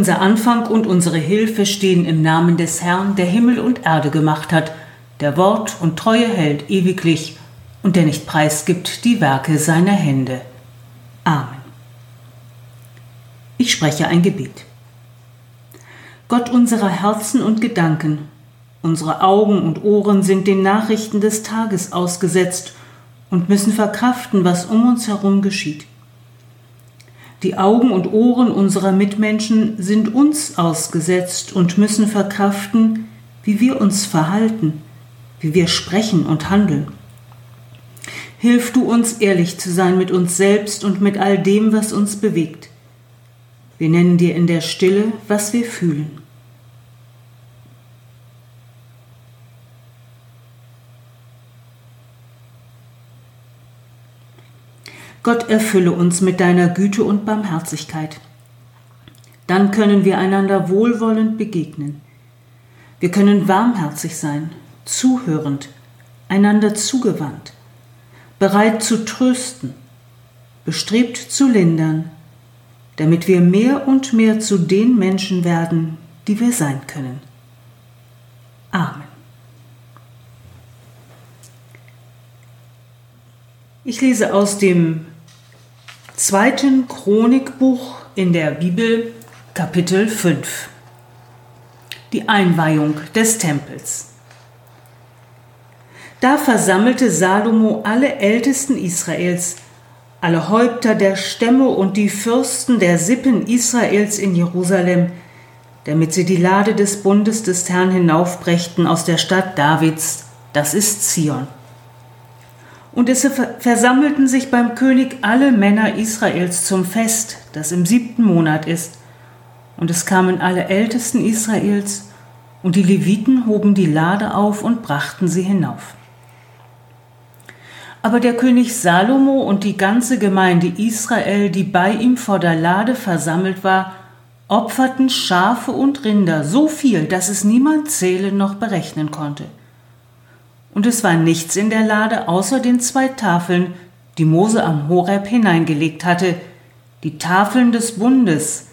Unser Anfang und unsere Hilfe stehen im Namen des Herrn, der Himmel und Erde gemacht hat, der Wort und Treue hält ewiglich und der nicht preisgibt die Werke seiner Hände. Amen. Ich spreche ein Gebet. Gott unserer Herzen und Gedanken, unsere Augen und Ohren sind den Nachrichten des Tages ausgesetzt und müssen verkraften, was um uns herum geschieht. Die Augen und Ohren unserer Mitmenschen sind uns ausgesetzt und müssen verkraften, wie wir uns verhalten, wie wir sprechen und handeln. Hilf du uns ehrlich zu sein mit uns selbst und mit all dem, was uns bewegt. Wir nennen dir in der Stille, was wir fühlen. Gott erfülle uns mit deiner Güte und Barmherzigkeit. Dann können wir einander wohlwollend begegnen. Wir können warmherzig sein, zuhörend, einander zugewandt, bereit zu trösten, bestrebt zu lindern, damit wir mehr und mehr zu den Menschen werden, die wir sein können. Amen. Ich lese aus dem zweiten Chronikbuch in der Bibel, Kapitel 5. Die Einweihung des Tempels. Da versammelte Salomo alle Ältesten Israels, alle Häupter der Stämme und die Fürsten der Sippen Israels in Jerusalem, damit sie die Lade des Bundes des Herrn hinaufbrächten aus der Stadt Davids, das ist Zion. Und es versammelten sich beim König alle Männer Israels zum Fest, das im siebten Monat ist. Und es kamen alle Ältesten Israels, und die Leviten hoben die Lade auf und brachten sie hinauf. Aber der König Salomo und die ganze Gemeinde Israel, die bei ihm vor der Lade versammelt war, opferten Schafe und Rinder so viel, dass es niemand zählen noch berechnen konnte und es war nichts in der Lade außer den zwei Tafeln, die Mose am Horeb hineingelegt hatte, die Tafeln des Bundes,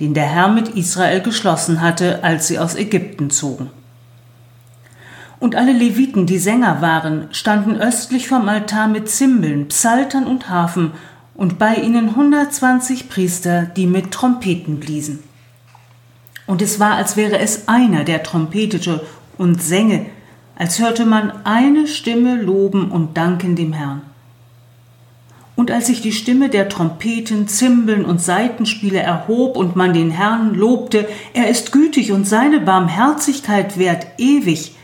den der Herr mit Israel geschlossen hatte, als sie aus Ägypten zogen. Und alle Leviten, die Sänger waren, standen östlich vom Altar mit Zimbeln, Psaltern und Harfen, und bei ihnen 120 Priester, die mit Trompeten bliesen. Und es war, als wäre es einer, der trompetete und sänge, als hörte man eine Stimme loben und danken dem Herrn. Und als sich die Stimme der Trompeten, Zimbeln und Saitenspiele erhob und man den Herrn lobte, er ist gütig und seine Barmherzigkeit währt ewig,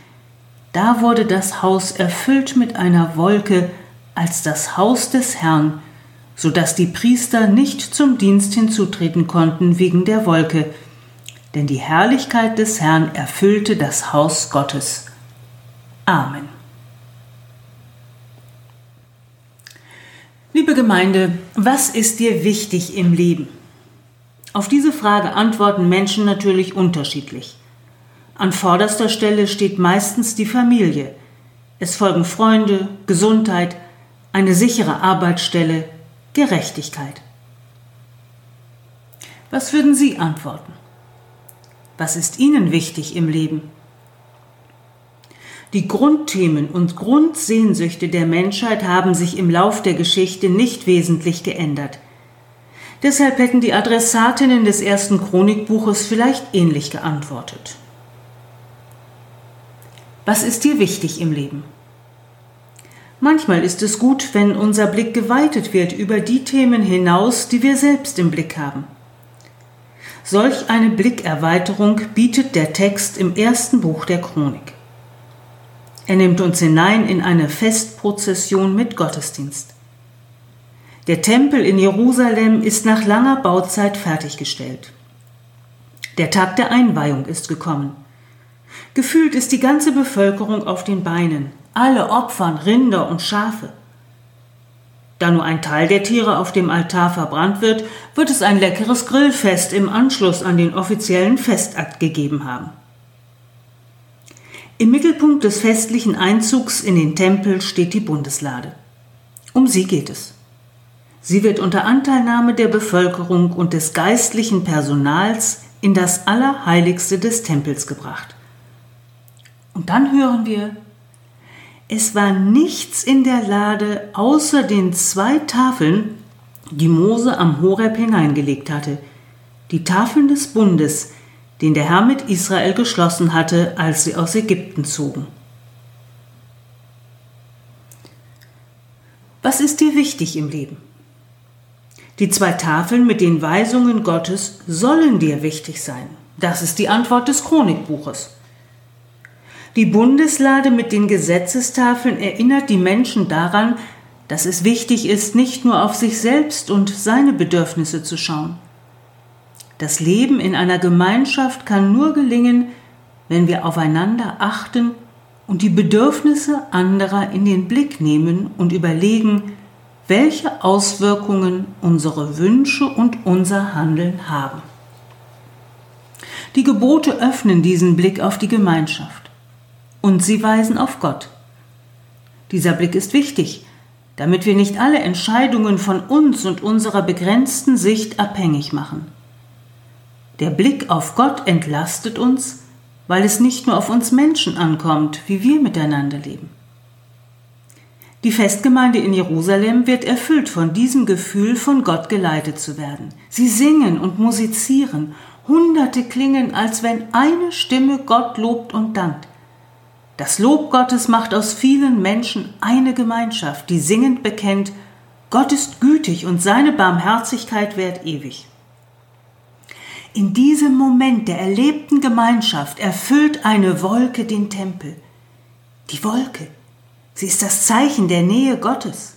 da wurde das Haus erfüllt mit einer Wolke als das Haus des Herrn, so dass die Priester nicht zum Dienst hinzutreten konnten wegen der Wolke, denn die Herrlichkeit des Herrn erfüllte das Haus Gottes. Amen. Liebe Gemeinde, was ist dir wichtig im Leben? Auf diese Frage antworten Menschen natürlich unterschiedlich. An vorderster Stelle steht meistens die Familie. Es folgen Freunde, Gesundheit, eine sichere Arbeitsstelle, Gerechtigkeit. Was würden Sie antworten? Was ist Ihnen wichtig im Leben? Die Grundthemen und Grundsehnsüchte der Menschheit haben sich im Lauf der Geschichte nicht wesentlich geändert. Deshalb hätten die Adressatinnen des ersten Chronikbuches vielleicht ähnlich geantwortet. Was ist dir wichtig im Leben? Manchmal ist es gut, wenn unser Blick geweitet wird über die Themen hinaus, die wir selbst im Blick haben. Solch eine Blickerweiterung bietet der Text im ersten Buch der Chronik. Er nimmt uns hinein in eine Festprozession mit Gottesdienst. Der Tempel in Jerusalem ist nach langer Bauzeit fertiggestellt. Der Tag der Einweihung ist gekommen. Gefühlt ist die ganze Bevölkerung auf den Beinen, alle opfern Rinder und Schafe. Da nur ein Teil der Tiere auf dem Altar verbrannt wird, wird es ein leckeres Grillfest im Anschluss an den offiziellen Festakt gegeben haben. Im Mittelpunkt des festlichen Einzugs in den Tempel steht die Bundeslade. Um sie geht es. Sie wird unter Anteilnahme der Bevölkerung und des geistlichen Personals in das Allerheiligste des Tempels gebracht. Und dann hören wir, es war nichts in der Lade außer den zwei Tafeln, die Mose am Horeb hineingelegt hatte, die Tafeln des Bundes, den der Herr mit Israel geschlossen hatte, als sie aus Ägypten zogen. Was ist dir wichtig im Leben? Die zwei Tafeln mit den Weisungen Gottes sollen dir wichtig sein. Das ist die Antwort des Chronikbuches. Die Bundeslade mit den Gesetzestafeln erinnert die Menschen daran, dass es wichtig ist, nicht nur auf sich selbst und seine Bedürfnisse zu schauen. Das Leben in einer Gemeinschaft kann nur gelingen, wenn wir aufeinander achten und die Bedürfnisse anderer in den Blick nehmen und überlegen, welche Auswirkungen unsere Wünsche und unser Handeln haben. Die Gebote öffnen diesen Blick auf die Gemeinschaft und sie weisen auf Gott. Dieser Blick ist wichtig, damit wir nicht alle Entscheidungen von uns und unserer begrenzten Sicht abhängig machen. Der Blick auf Gott entlastet uns, weil es nicht nur auf uns Menschen ankommt, wie wir miteinander leben. Die Festgemeinde in Jerusalem wird erfüllt von diesem Gefühl, von Gott geleitet zu werden. Sie singen und musizieren, Hunderte klingen, als wenn eine Stimme Gott lobt und dankt. Das Lob Gottes macht aus vielen Menschen eine Gemeinschaft, die singend bekennt, Gott ist gütig und seine Barmherzigkeit währt ewig. In diesem Moment der erlebten Gemeinschaft erfüllt eine Wolke den Tempel. Die Wolke, sie ist das Zeichen der Nähe Gottes.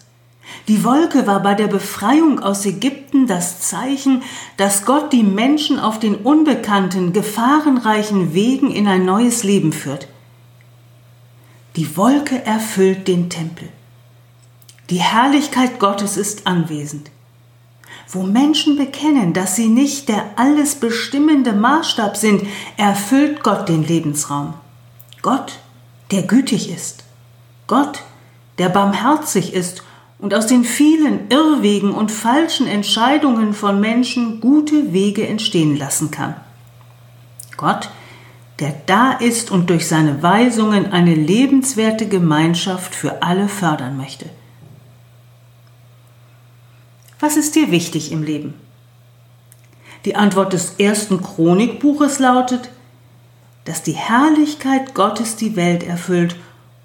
Die Wolke war bei der Befreiung aus Ägypten das Zeichen, dass Gott die Menschen auf den unbekannten, gefahrenreichen Wegen in ein neues Leben führt. Die Wolke erfüllt den Tempel. Die Herrlichkeit Gottes ist anwesend wo Menschen bekennen, dass sie nicht der alles bestimmende Maßstab sind, erfüllt Gott den Lebensraum. Gott, der gütig ist. Gott, der barmherzig ist und aus den vielen Irrwegen und falschen Entscheidungen von Menschen gute Wege entstehen lassen kann. Gott, der da ist und durch seine Weisungen eine lebenswerte Gemeinschaft für alle fördern möchte. Was ist dir wichtig im Leben? Die Antwort des ersten Chronikbuches lautet, dass die Herrlichkeit Gottes die Welt erfüllt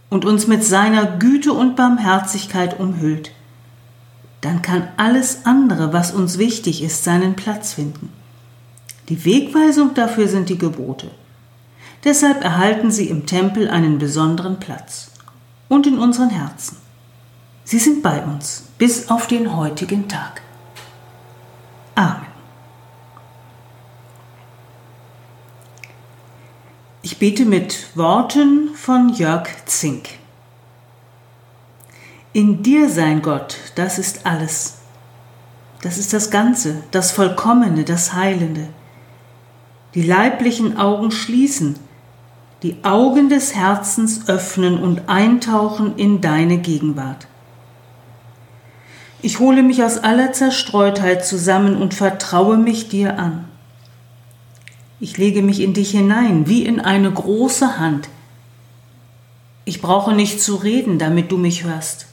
und uns mit seiner Güte und Barmherzigkeit umhüllt. Dann kann alles andere, was uns wichtig ist, seinen Platz finden. Die Wegweisung dafür sind die Gebote. Deshalb erhalten sie im Tempel einen besonderen Platz und in unseren Herzen. Sie sind bei uns bis auf den heutigen Tag. Amen. Ich bete mit Worten von Jörg Zink. In dir sein Gott, das ist alles. Das ist das Ganze, das Vollkommene, das Heilende. Die leiblichen Augen schließen, die Augen des Herzens öffnen und eintauchen in deine Gegenwart. Ich hole mich aus aller Zerstreutheit zusammen und vertraue mich dir an. Ich lege mich in dich hinein, wie in eine große Hand. Ich brauche nicht zu reden, damit du mich hörst.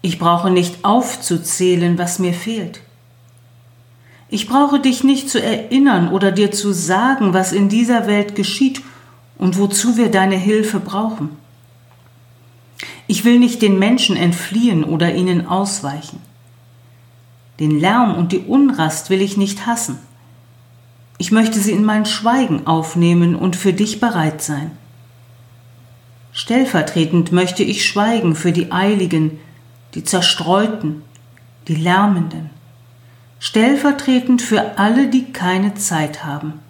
Ich brauche nicht aufzuzählen, was mir fehlt. Ich brauche dich nicht zu erinnern oder dir zu sagen, was in dieser Welt geschieht und wozu wir deine Hilfe brauchen. Ich will nicht den Menschen entfliehen oder ihnen ausweichen. Den Lärm und die Unrast will ich nicht hassen. Ich möchte sie in mein Schweigen aufnehmen und für dich bereit sein. Stellvertretend möchte ich schweigen für die Eiligen, die Zerstreuten, die Lärmenden. Stellvertretend für alle, die keine Zeit haben.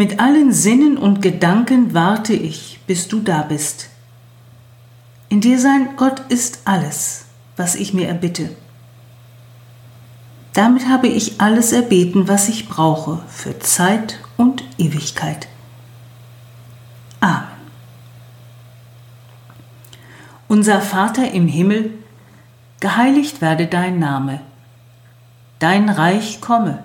Mit allen Sinnen und Gedanken warte ich, bis du da bist. In dir sein Gott ist alles, was ich mir erbitte. Damit habe ich alles erbeten, was ich brauche für Zeit und Ewigkeit. Amen. Unser Vater im Himmel, geheiligt werde dein Name, dein Reich komme,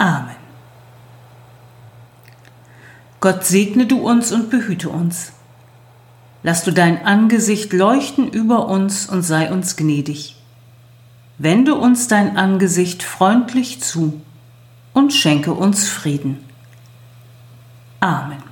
Amen. Gott segne du uns und behüte uns. Lass du dein Angesicht leuchten über uns und sei uns gnädig. Wende uns dein Angesicht freundlich zu und schenke uns Frieden. Amen.